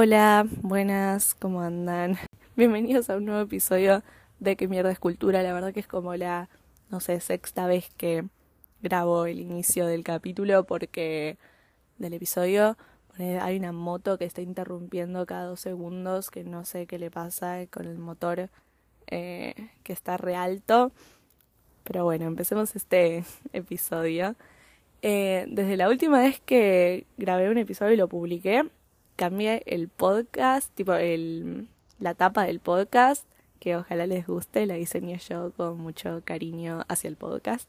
Hola, buenas, ¿cómo andan? Bienvenidos a un nuevo episodio de Que mierda es cultura. La verdad que es como la, no sé, sexta vez que grabo el inicio del capítulo porque del episodio hay una moto que está interrumpiendo cada dos segundos que no sé qué le pasa con el motor eh, que está re alto. Pero bueno, empecemos este episodio. Eh, desde la última vez que grabé un episodio y lo publiqué, cambié el podcast, tipo el, la tapa del podcast, que ojalá les guste, la diseñé yo con mucho cariño hacia el podcast.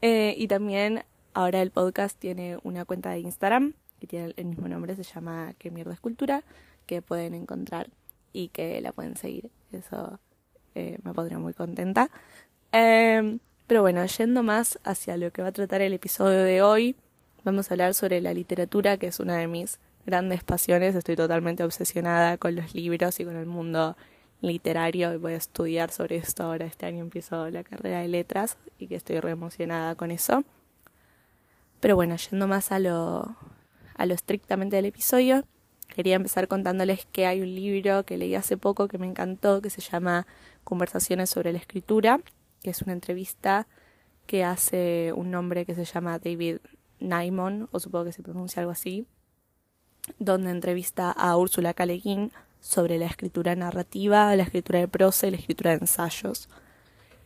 Eh, y también ahora el podcast tiene una cuenta de Instagram que tiene el mismo nombre, se llama Que mierda escultura, que pueden encontrar y que la pueden seguir. Eso eh, me pondría muy contenta. Em, pero bueno, yendo más hacia lo que va a tratar el episodio de hoy, vamos a hablar sobre la literatura, que es una de mis grandes pasiones, estoy totalmente obsesionada con los libros y con el mundo literario y voy a estudiar sobre esto ahora. Este año empiezo la carrera de letras y que estoy re emocionada con eso. Pero bueno, yendo más a lo, a lo estrictamente del episodio, quería empezar contándoles que hay un libro que leí hace poco que me encantó, que se llama Conversaciones sobre la escritura, que es una entrevista que hace un hombre que se llama David Naimon, o supongo que se pronuncia algo así, donde entrevista a Úrsula K. sobre la escritura narrativa, la escritura de prosa y la escritura de ensayos.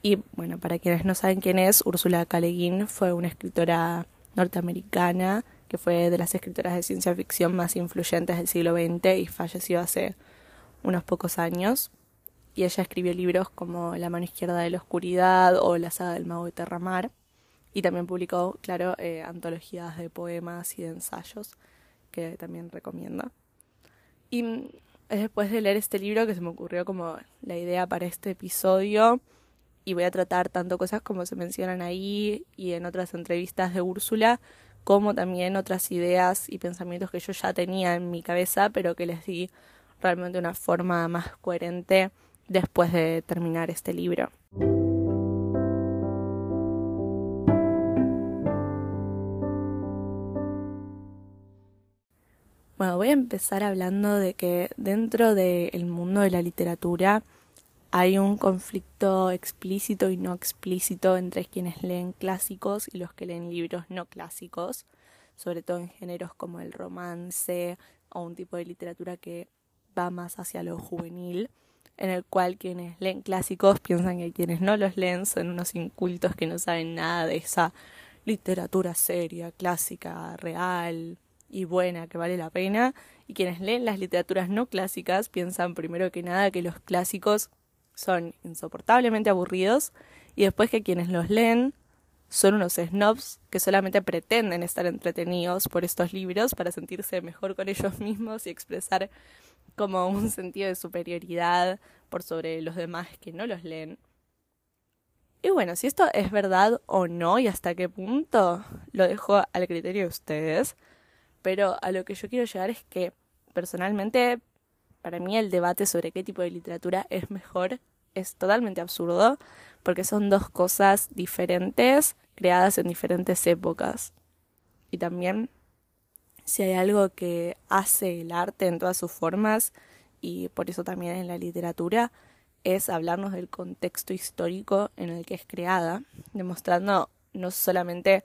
Y bueno, para quienes no saben quién es, Úrsula K. fue una escritora norteamericana que fue de las escritoras de ciencia ficción más influyentes del siglo XX y falleció hace unos pocos años. Y ella escribió libros como La mano izquierda de la oscuridad o La saga del mago de Terramar. Y también publicó, claro, eh, antologías de poemas y de ensayos que también recomiendo. Y es después de leer este libro que se me ocurrió como la idea para este episodio y voy a tratar tanto cosas como se mencionan ahí y en otras entrevistas de Úrsula, como también otras ideas y pensamientos que yo ya tenía en mi cabeza, pero que les di realmente una forma más coherente después de terminar este libro. Bueno, voy a empezar hablando de que dentro del mundo de la literatura hay un conflicto explícito y no explícito entre quienes leen clásicos y los que leen libros no clásicos, sobre todo en géneros como el romance o un tipo de literatura que va más hacia lo juvenil, en el cual quienes leen clásicos piensan que quienes no los leen son unos incultos que no saben nada de esa literatura seria, clásica, real, y buena que vale la pena, y quienes leen las literaturas no clásicas piensan primero que nada que los clásicos son insoportablemente aburridos, y después que quienes los leen son unos snobs que solamente pretenden estar entretenidos por estos libros para sentirse mejor con ellos mismos y expresar como un sentido de superioridad por sobre los demás que no los leen. Y bueno, si esto es verdad o no y hasta qué punto, lo dejo al criterio de ustedes. Pero a lo que yo quiero llegar es que personalmente para mí el debate sobre qué tipo de literatura es mejor es totalmente absurdo porque son dos cosas diferentes creadas en diferentes épocas. Y también si hay algo que hace el arte en todas sus formas y por eso también en la literatura es hablarnos del contexto histórico en el que es creada, demostrando no solamente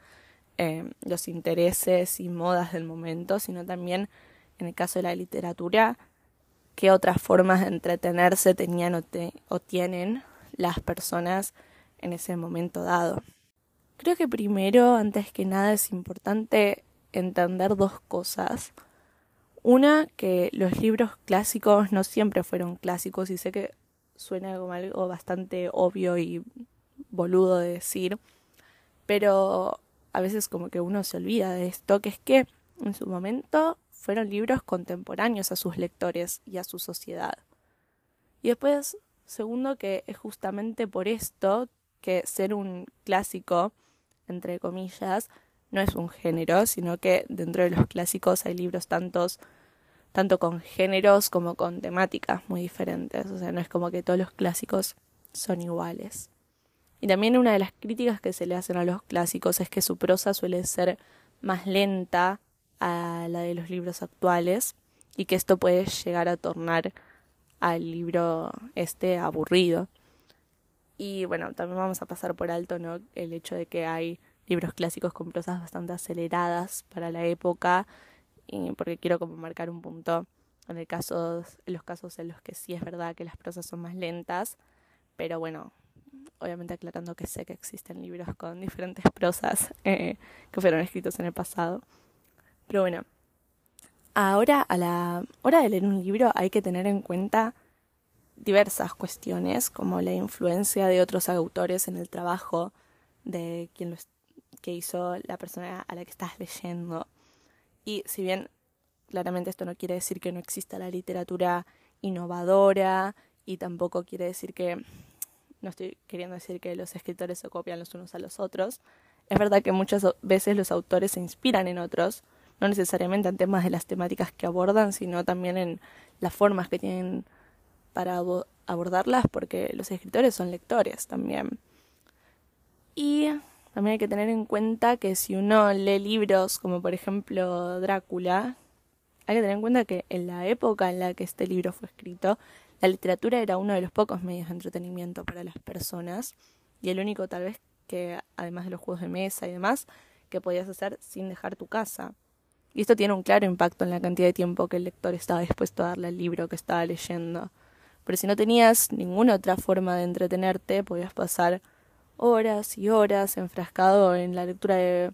eh, los intereses y modas del momento, sino también, en el caso de la literatura, qué otras formas de entretenerse tenían o, o tienen las personas en ese momento dado. Creo que primero, antes que nada, es importante entender dos cosas. Una, que los libros clásicos no siempre fueron clásicos y sé que suena como algo bastante obvio y boludo de decir, pero a veces como que uno se olvida de esto, que es que en su momento fueron libros contemporáneos a sus lectores y a su sociedad. Y después, segundo, que es justamente por esto que ser un clásico, entre comillas, no es un género, sino que dentro de los clásicos hay libros tantos tanto con géneros como con temáticas muy diferentes, o sea, no es como que todos los clásicos son iguales. Y también una de las críticas que se le hacen a los clásicos es que su prosa suele ser más lenta a la de los libros actuales. y que esto puede llegar a tornar al libro este aburrido. Y bueno, también vamos a pasar por alto ¿no? el hecho de que hay libros clásicos con prosas bastante aceleradas para la época, y porque quiero como marcar un punto en, el caso, en los casos en los que sí es verdad que las prosas son más lentas, pero bueno, obviamente aclarando que sé que existen libros con diferentes prosas eh, que fueron escritos en el pasado. Pero bueno, ahora a la hora de leer un libro hay que tener en cuenta diversas cuestiones, como la influencia de otros autores en el trabajo de quien lo que hizo la persona a la que estás leyendo. Y si bien claramente esto no quiere decir que no exista la literatura innovadora y tampoco quiere decir que no estoy queriendo decir que los escritores se copian los unos a los otros. Es verdad que muchas veces los autores se inspiran en otros, no necesariamente en temas de las temáticas que abordan, sino también en las formas que tienen para abordarlas, porque los escritores son lectores también. Y también hay que tener en cuenta que si uno lee libros como por ejemplo Drácula, hay que tener en cuenta que en la época en la que este libro fue escrito, la literatura era uno de los pocos medios de entretenimiento para las personas y el único tal vez que, además de los juegos de mesa y demás, que podías hacer sin dejar tu casa. Y esto tiene un claro impacto en la cantidad de tiempo que el lector estaba dispuesto a darle al libro que estaba leyendo. Pero si no tenías ninguna otra forma de entretenerte, podías pasar horas y horas enfrascado en la lectura de,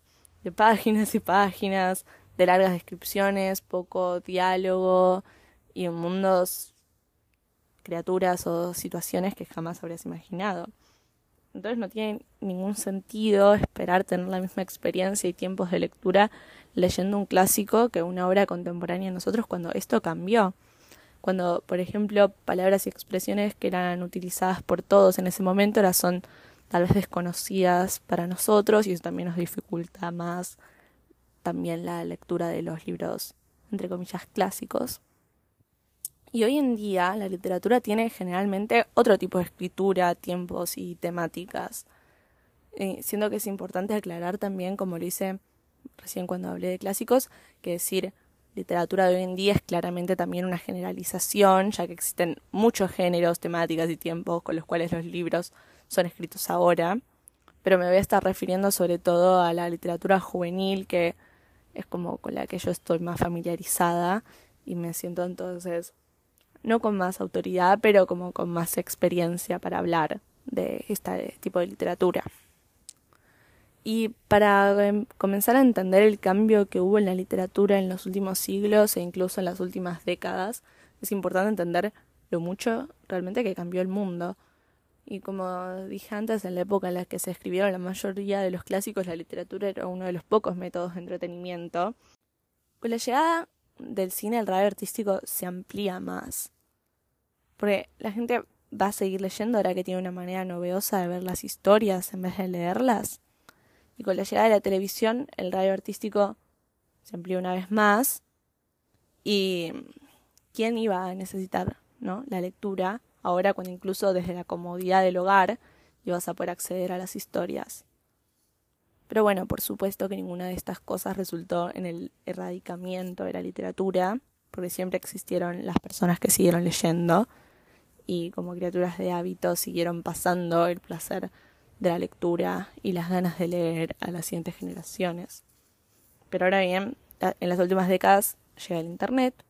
páginas y páginas, de largas descripciones, poco diálogo y mundos criaturas o situaciones que jamás habrías imaginado. Entonces no tiene ningún sentido esperar tener la misma experiencia y tiempos de lectura leyendo un clásico que una obra contemporánea de nosotros cuando esto cambió. Cuando, por ejemplo, palabras y expresiones que eran utilizadas por todos en ese momento ahora son tal vez desconocidas para nosotros y eso también nos dificulta más también la lectura de los libros, entre comillas, clásicos. Y hoy en día la literatura tiene generalmente otro tipo de escritura, tiempos y temáticas. Eh, siendo que es importante aclarar también, como lo hice recién cuando hablé de clásicos, que decir literatura de hoy en día es claramente también una generalización, ya que existen muchos géneros, temáticas y tiempos con los cuales los libros son escritos ahora. Pero me voy a estar refiriendo sobre todo a la literatura juvenil, que es como con la que yo estoy más familiarizada y me siento entonces no con más autoridad, pero como con más experiencia para hablar de este tipo de literatura. Y para em, comenzar a entender el cambio que hubo en la literatura en los últimos siglos e incluso en las últimas décadas, es importante entender lo mucho realmente que cambió el mundo. Y como dije antes, en la época en la que se escribieron la mayoría de los clásicos, la literatura era uno de los pocos métodos de entretenimiento. Con la llegada del cine, el radio artístico se amplía más. Porque la gente va a seguir leyendo ahora que tiene una manera novedosa de ver las historias en vez de leerlas. Y con la llegada de la televisión, el radio artístico se amplió una vez más. Y quién iba a necesitar, ¿no? La lectura, ahora cuando incluso desde la comodidad del hogar ibas a poder acceder a las historias. Pero bueno, por supuesto que ninguna de estas cosas resultó en el erradicamiento de la literatura, porque siempre existieron las personas que siguieron leyendo y como criaturas de hábito siguieron pasando el placer de la lectura y las ganas de leer a las siguientes generaciones. Pero ahora bien, en las últimas décadas llega el Internet,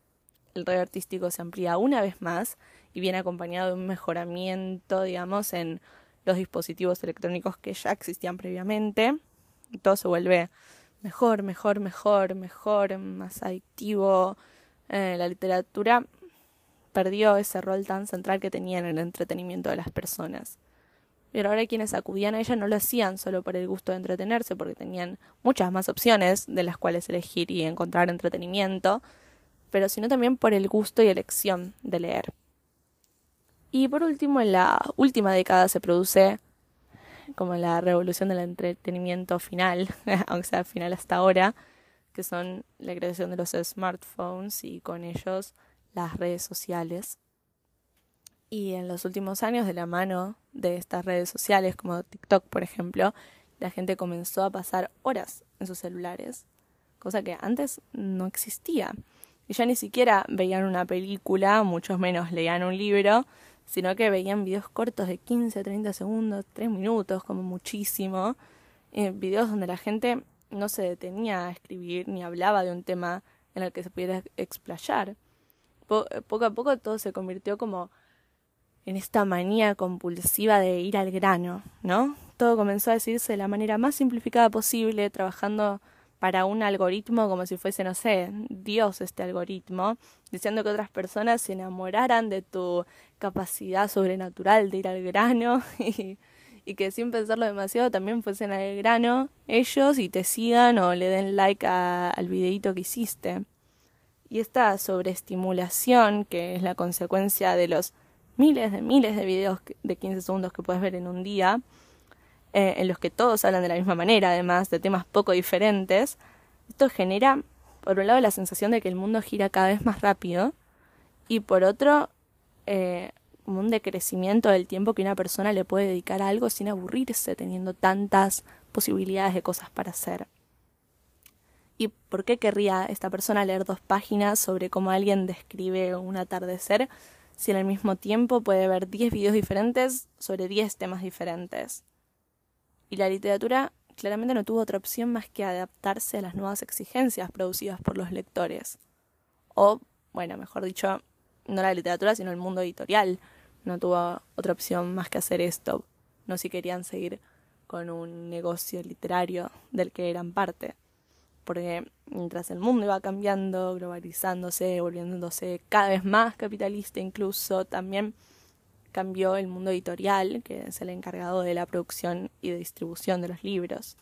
el radio artístico se amplía una vez más y viene acompañado de un mejoramiento, digamos, en los dispositivos electrónicos que ya existían previamente. Todo se vuelve mejor, mejor, mejor, mejor, más adictivo. Eh, la literatura perdió ese rol tan central que tenía en el entretenimiento de las personas. Pero ahora quienes acudían a ella no lo hacían solo por el gusto de entretenerse, porque tenían muchas más opciones de las cuales elegir y encontrar entretenimiento, pero sino también por el gusto y elección de leer. Y por último, en la última década se produce como la revolución del entretenimiento final, aunque sea final hasta ahora, que son la creación de los smartphones y con ellos las redes sociales. Y en los últimos años, de la mano de estas redes sociales, como TikTok, por ejemplo, la gente comenzó a pasar horas en sus celulares, cosa que antes no existía. Y ya ni siquiera veían una película, mucho menos leían un libro, sino que veían videos cortos de 15 a 30 segundos, 3 minutos, como muchísimo. Eh, videos donde la gente no se detenía a escribir ni hablaba de un tema en el que se pudiera explayar. poco a poco todo se convirtió como en esta manía compulsiva de ir al grano, ¿no? Todo comenzó a decirse de la manera más simplificada posible, trabajando para un algoritmo como si fuese, no sé, Dios este algoritmo, diciendo que otras personas se enamoraran de tu capacidad sobrenatural de ir al grano y, que sin pensarlo demasiado también fuesen al grano ellos y te sigan o le den like al videito que hiciste. Y esta sobreestimulación, que es la consecuencia de los miles de miles de videos de 15 segundos que puedes ver en un día, eh, en los que todos hablan de la misma manera, además de temas poco diferentes, esto genera, por un lado, la sensación de que el mundo gira cada vez más rápido y por otro, eh, un decrecimiento del tiempo que una persona le puede dedicar a algo sin aburrirse, teniendo tantas posibilidades de cosas para hacer. ¿Y por qué querría esta persona leer dos páginas sobre cómo alguien describe un atardecer si al mismo tiempo puede ver 10 videos diferentes sobre 10 temas diferentes? Y la literatura claramente no tuvo otra opción más que adaptarse a las nuevas exigencias producidas por los lectores. O, bueno, mejor dicho, no la literatura, sino el mundo editorial. No tuvo otra opción más que hacer esto. No si querían seguir con un negocio literario del que eran parte porque mientras el mundo iba cambiando, globalizándose, volviéndose cada vez más capitalista incluso, también cambió el mundo editorial, que es el encargado de la producción y de distribución de los libros.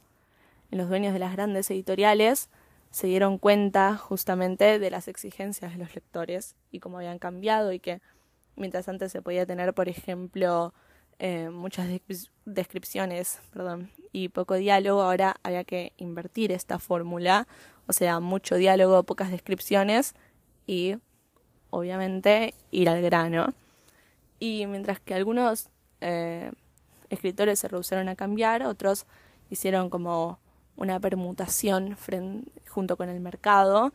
los dueños de las grandes editoriales se dieron cuenta justamente de las exigencias de los lectores y cómo habían cambiado y que mientras antes se podía tener, por ejemplo, eh, muchas descripciones perdón, y poco diálogo, ahora había que invertir esta fórmula, o sea, mucho diálogo, pocas descripciones y obviamente ir al grano. Y mientras que algunos eh, escritores se rehusaron a cambiar, otros hicieron como una permutación junto con el mercado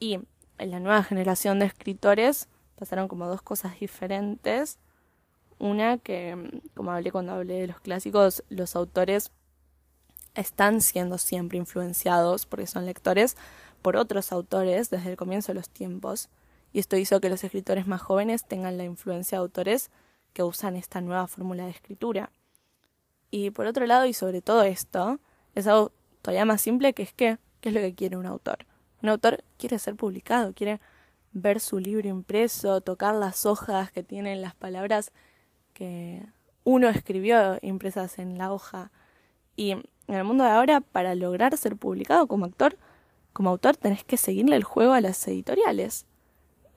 y en la nueva generación de escritores pasaron como dos cosas diferentes una que, como hablé cuando hablé de los clásicos, los autores están siendo siempre influenciados, porque son lectores, por otros autores desde el comienzo de los tiempos. Y esto hizo que los escritores más jóvenes tengan la influencia de autores que usan esta nueva fórmula de escritura. Y por otro lado, y sobre todo esto, es algo todavía más simple que es que, ¿qué es lo que quiere un autor? Un autor quiere ser publicado, quiere ver su libro impreso, tocar las hojas que tienen las palabras que uno escribió impresas en la hoja. Y en el mundo de ahora, para lograr ser publicado como actor, como autor, tenés que seguirle el juego a las editoriales.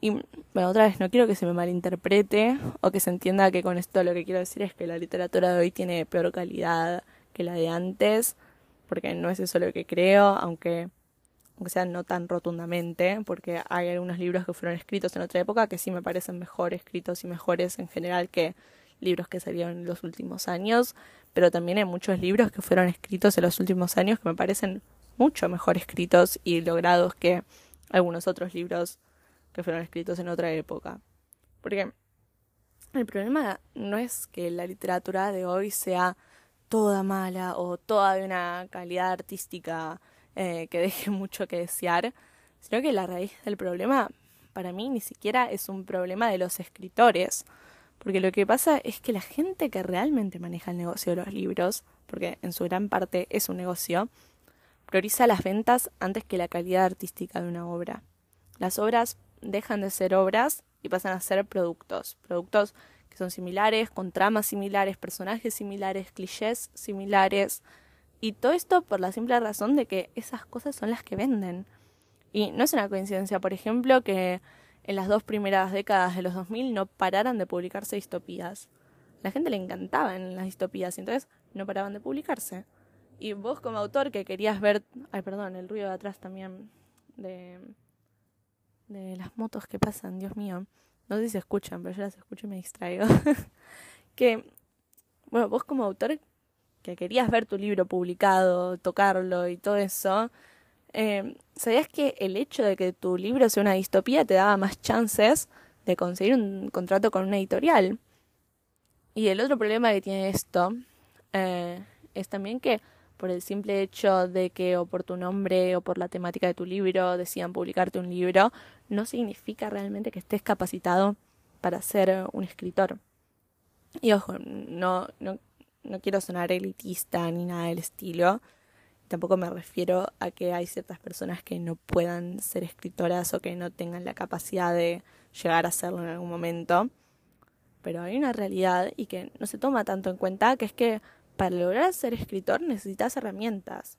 Y bueno, otra vez, no quiero que se me malinterprete o que se entienda que con esto lo que quiero decir es que la literatura de hoy tiene peor calidad que la de antes, porque no es eso lo que creo, aunque, aunque sea no tan rotundamente, porque hay algunos libros que fueron escritos en otra época que sí me parecen mejor escritos y mejores en general que libros que salieron en los últimos años, pero también hay muchos libros que fueron escritos en los últimos años que me parecen mucho mejor escritos y logrados que algunos otros libros que fueron escritos en otra época. Porque el problema no es que la literatura de hoy sea toda mala o toda de una calidad artística eh, que deje mucho que desear, sino que la raíz del problema para mí ni siquiera es un problema de los escritores, porque lo que pasa es que la gente que realmente maneja el negocio de los libros, porque en su gran parte es un negocio, prioriza las ventas antes que la calidad artística de una obra. Las obras dejan de ser obras y pasan a ser productos, productos que son similares, con tramas similares, personajes similares, clichés similares, y todo esto por la simple razón de que esas cosas son las que venden. Y no es una coincidencia, por ejemplo, que en las dos primeras décadas de los 2000 no pararan de publicarse distopías. La gente le encantaba en las distopías y entonces no paraban de publicarse. Y vos como autor que querías ver... Ay, perdón, el ruido de atrás también de, de las motos que pasan, Dios mío. No sé si se escuchan, pero yo las escucho y me distraigo. que, bueno, vos como autor que querías ver tu libro publicado, tocarlo y todo eso, Eh, ¿Sabías que el hecho de que tu libro sea una distopía te daba más chances de conseguir un contrato con una editorial? Y el otro problema que tiene esto eh, es también que por el simple hecho de que o por tu nombre o por la temática de tu libro decidan publicarte un libro, no significa realmente que estés capacitado para ser un escritor. Y ojo, no, no, no quiero sonar elitista ni nada del estilo. Tampoco me refiero a que hay ciertas personas que no puedan ser escritoras o que no tengan la capacidad de llegar a serlo en algún momento. Pero hay una realidad y que no se toma tanto en cuenta, que es que para lograr ser escritor necesitas herramientas.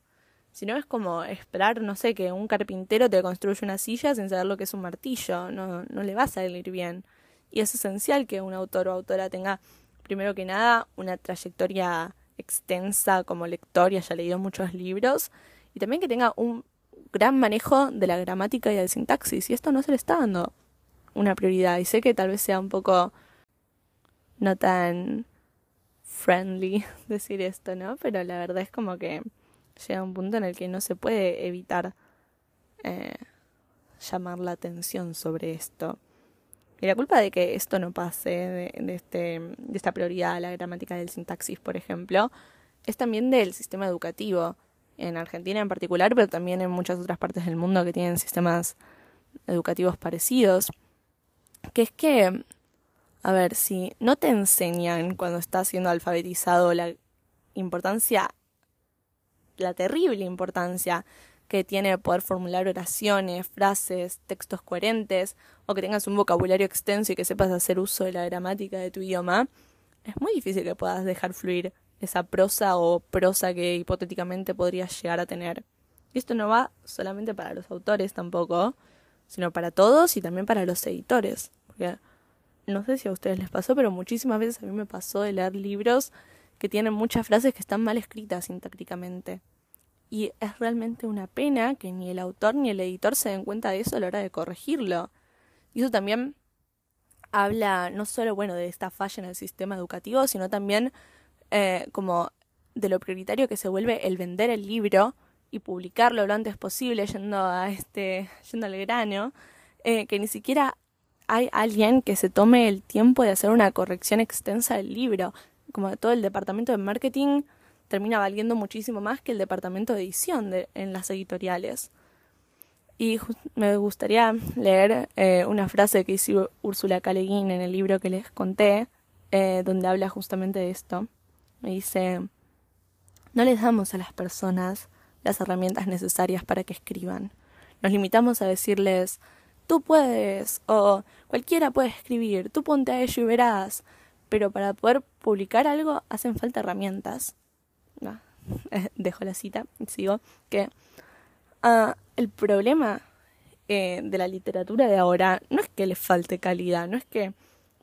Si no es como esperar, no sé, que un carpintero te construya una silla sin saber lo que es un martillo, no, no le va a salir bien. Y es esencial que un autor o autora tenga, primero que nada, una trayectoria extensa como lector y haya leído muchos libros, y también que tenga un gran manejo de la gramática y del sintaxis, y esto no se le está dando una prioridad, y sé que tal vez sea un poco no tan friendly decir esto, ¿no? Pero la verdad es como que llega un punto en el que no se puede evitar eh, llamar la atención sobre esto. Y la culpa de que esto no pase, de, este, de esta prioridad la gramática del sintaxis, por ejemplo, es también del sistema educativo, en Argentina en particular, pero también en muchas otras partes del mundo que tienen sistemas educativos parecidos, que es que, a ver, si no te enseñan cuando estás siendo alfabetizado la importancia, la terrible importancia que tiene poder formular oraciones, frases, textos coherentes, o que tengas un vocabulario extenso y que sepas hacer uso de la gramática de tu idioma, es muy difícil que puedas dejar fluir esa prosa o prosa que hipotéticamente podrías llegar a tener. Y esto no va solamente para los autores tampoco, sino para todos y también para los editores. Porque no sé si a ustedes les pasó, pero muchísimas veces a mí me pasó de leer libros que tienen muchas frases que están mal escritas sintácticamente. Y es realmente una pena que ni el autor ni el editor se den cuenta de eso a la hora de corregirlo. Y eso también habla no solo bueno de esta falla en el sistema educativo, sino también eh, como de lo prioritario que se vuelve el vender el libro y publicarlo lo antes posible, yendo a este, yendo al grano, eh, que ni siquiera hay alguien que se tome el tiempo de hacer una corrección extensa del libro, como todo el departamento de marketing termina valiendo muchísimo más que el departamento de edición en las editoriales. Y me gustaría leer eh, una frase que hizo Úrsula K. en el libro que les conté, eh, donde habla justamente de esto. Me dice, no les damos a las personas las herramientas necesarias para que escriban. Nos limitamos a decirles, tú puedes, o cualquiera puede escribir, tú ponte a ello y verás. Pero para poder publicar algo hacen falta herramientas. dejo la cita sigo, que uh, el problema eh, de la literatura de ahora no es que le falte calidad, no es que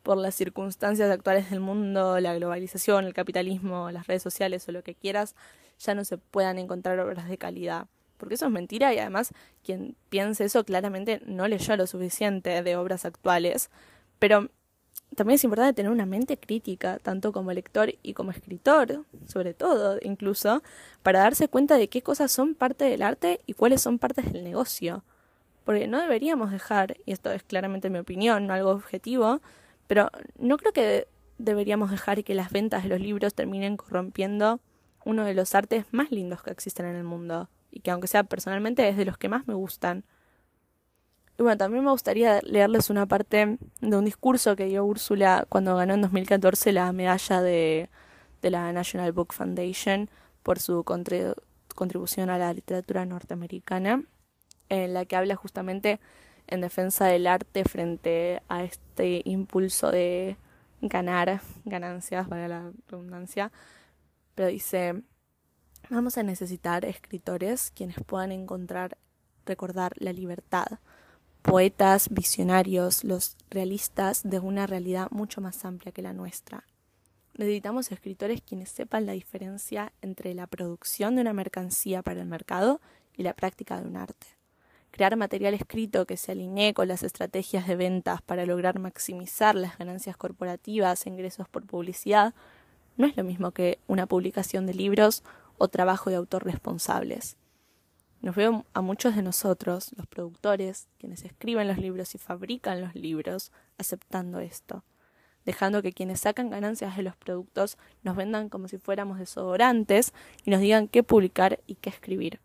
por las circunstancias actuales del mundo, la globalización, el capitalismo, las redes sociales o lo que quieras, ya no se puedan encontrar obras de calidad. Porque eso es mentira y además quien piense eso claramente no leyó lo suficiente de obras actuales. Pero también es importante tener una mente crítica, tanto como lector y como escritor, sobre todo incluso, para darse cuenta de qué cosas son parte del arte y cuáles son partes del negocio. Porque no deberíamos dejar, y esto es claramente mi opinión, no algo objetivo, pero no creo que deberíamos dejar que las ventas de los libros terminen corrompiendo uno de los artes más lindos que existen en el mundo, y que aunque sea personalmente es de los que más me gustan. Y bueno, también me gustaría leerles una parte de un discurso que dio Úrsula cuando ganó en 2014 la medalla de, de la National Book Foundation por su contribución a la literatura norteamericana, en la que habla justamente en defensa del arte frente a este impulso de ganar ganancias, para la redundancia, pero dice, vamos a necesitar escritores quienes puedan encontrar, recordar la libertad poetas visionarios, los realistas de una realidad mucho más amplia que la nuestra. Necesitamos escritores quienes sepan la diferencia entre la producción de una mercancía para el mercado y la práctica de un arte. Crear material escrito que se alinee con las estrategias de ventas para lograr maximizar las ganancias corporativas e ingresos por publicidad no es lo mismo que una publicación de libros o trabajo de autor responsables. Nos veo a muchos de nosotros, los productores, quienes escriben los libros y fabrican los libros, aceptando esto, dejando que quienes sacan ganancias de los productos nos vendan como si fuéramos desodorantes y nos digan qué publicar y qué escribir.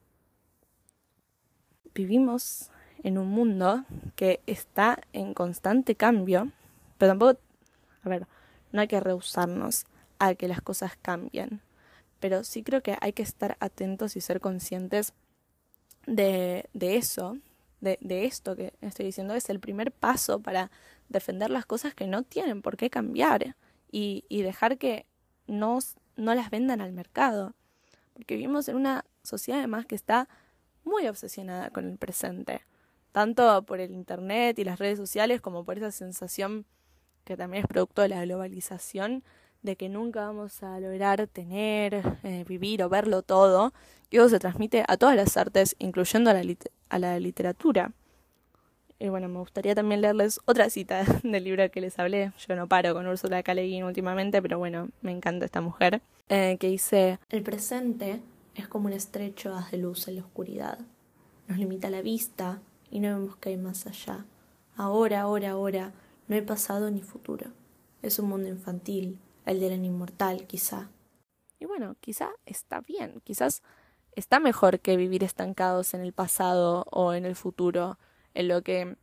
Vivimos en un mundo que está en constante cambio, pero tampoco, a ver, no hay que rehusarnos a que las cosas cambien, pero sí creo que hay que estar atentos y ser conscientes de, de eso, de, de, esto que estoy diciendo, es el primer paso para defender las cosas que no tienen por qué cambiar y, y dejar que no, no las vendan al mercado. Porque vivimos en una sociedad además que está muy obsesionada con el presente, tanto por el Internet y las redes sociales como por esa sensación que también es producto de la globalización de que nunca vamos a lograr tener, eh, vivir o verlo todo, y eso se transmite a todas las artes, incluyendo a la, a la literatura. Y bueno, me gustaría también leerles otra cita del libro que les hablé. Yo no paro con Ursula K. Últimamente, pero bueno, me encanta esta mujer. Eh, que dice: El presente es como un estrecho haz de luz en la oscuridad. Nos limita la vista y no vemos que hay más allá. Ahora, ahora, ahora, no hay pasado ni futuro. Es un mundo infantil, el de la inmortal, quizá. Y bueno, quizá está bien, quizás está mejor que vivir estancados en el pasado o en el futuro, en lo que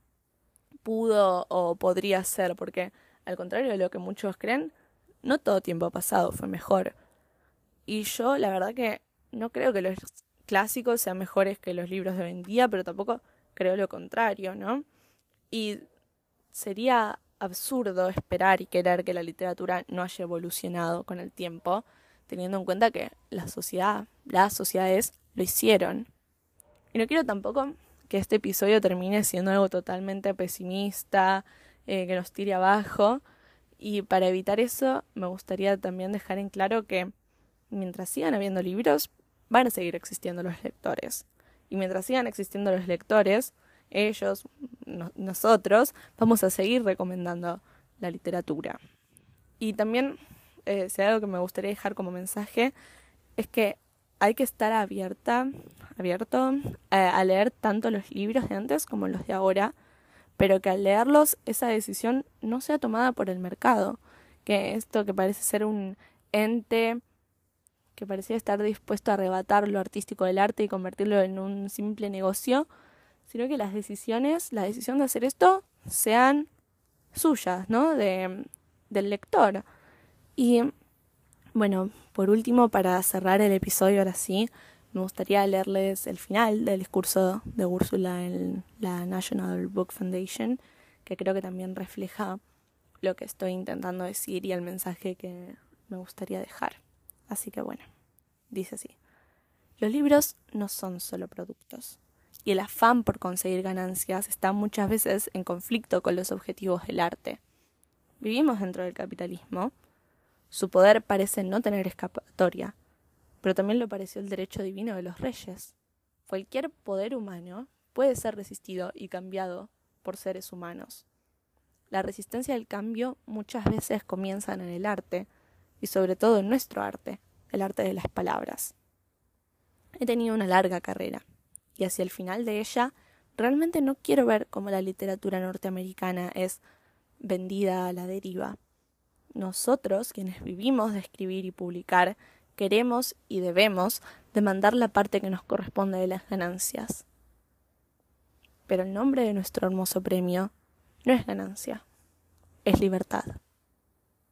pudo o podría ser, porque al contrario de lo que muchos creen, no todo tiempo pasado fue mejor. Y yo la verdad que no creo que los clásicos sean mejores que los libros de hoy en día, pero tampoco creo lo contrario, ¿no? Y sería absurdo esperar y querer que la literatura no haya evolucionado con el tiempo, teniendo en cuenta que la sociedad, las sociedades lo hicieron. Y no quiero tampoco que este episodio termine siendo algo totalmente pesimista, eh, que nos tire abajo. Y para evitar eso, me gustaría también dejar en claro que mientras sigan habiendo libros, van a seguir existiendo los lectores. Y mientras sigan existiendo los lectores, ellos, nosotros, vamos a seguir recomendando la literatura. Y también, eh, si hay algo que me gustaría dejar como mensaje, es que hay que estar abierta, abierto eh, a leer tanto los libros de antes como los de ahora, pero que al leerlos esa decisión no sea tomada por el mercado, que esto que parece ser un ente que parecía estar dispuesto a arrebatar lo artístico del arte y convertirlo en un simple negocio, sino que las decisiones, la decisión de hacer esto, sean suyas, ¿no? De, del lector. Y bueno, por último, para cerrar el episodio ahora sí, me gustaría leerles el final del discurso de Úrsula en la National Book Foundation, que creo que también refleja lo que estoy intentando decir y el mensaje que me gustaría dejar. Así que bueno, dice así. Los libros no son solo productos y el afán por conseguir ganancias está muchas veces en conflicto con los objetivos del arte. Vivimos dentro del capitalismo. Su poder parece no tener escapatoria, pero también lo pareció el derecho divino de los reyes. Cualquier poder humano puede ser resistido y cambiado por seres humanos. La resistencia al cambio muchas veces comienza en el arte, y sobre todo en nuestro arte, el arte de las palabras. He tenido una larga carrera y hacia el final de ella, realmente no quiero ver cómo la literatura norteamericana es vendida a la deriva. Nosotros, quienes vivimos de escribir y publicar, queremos y debemos demandar la parte que nos corresponde de las ganancias. Pero el nombre de nuestro hermoso premio no es ganancia, es libertad.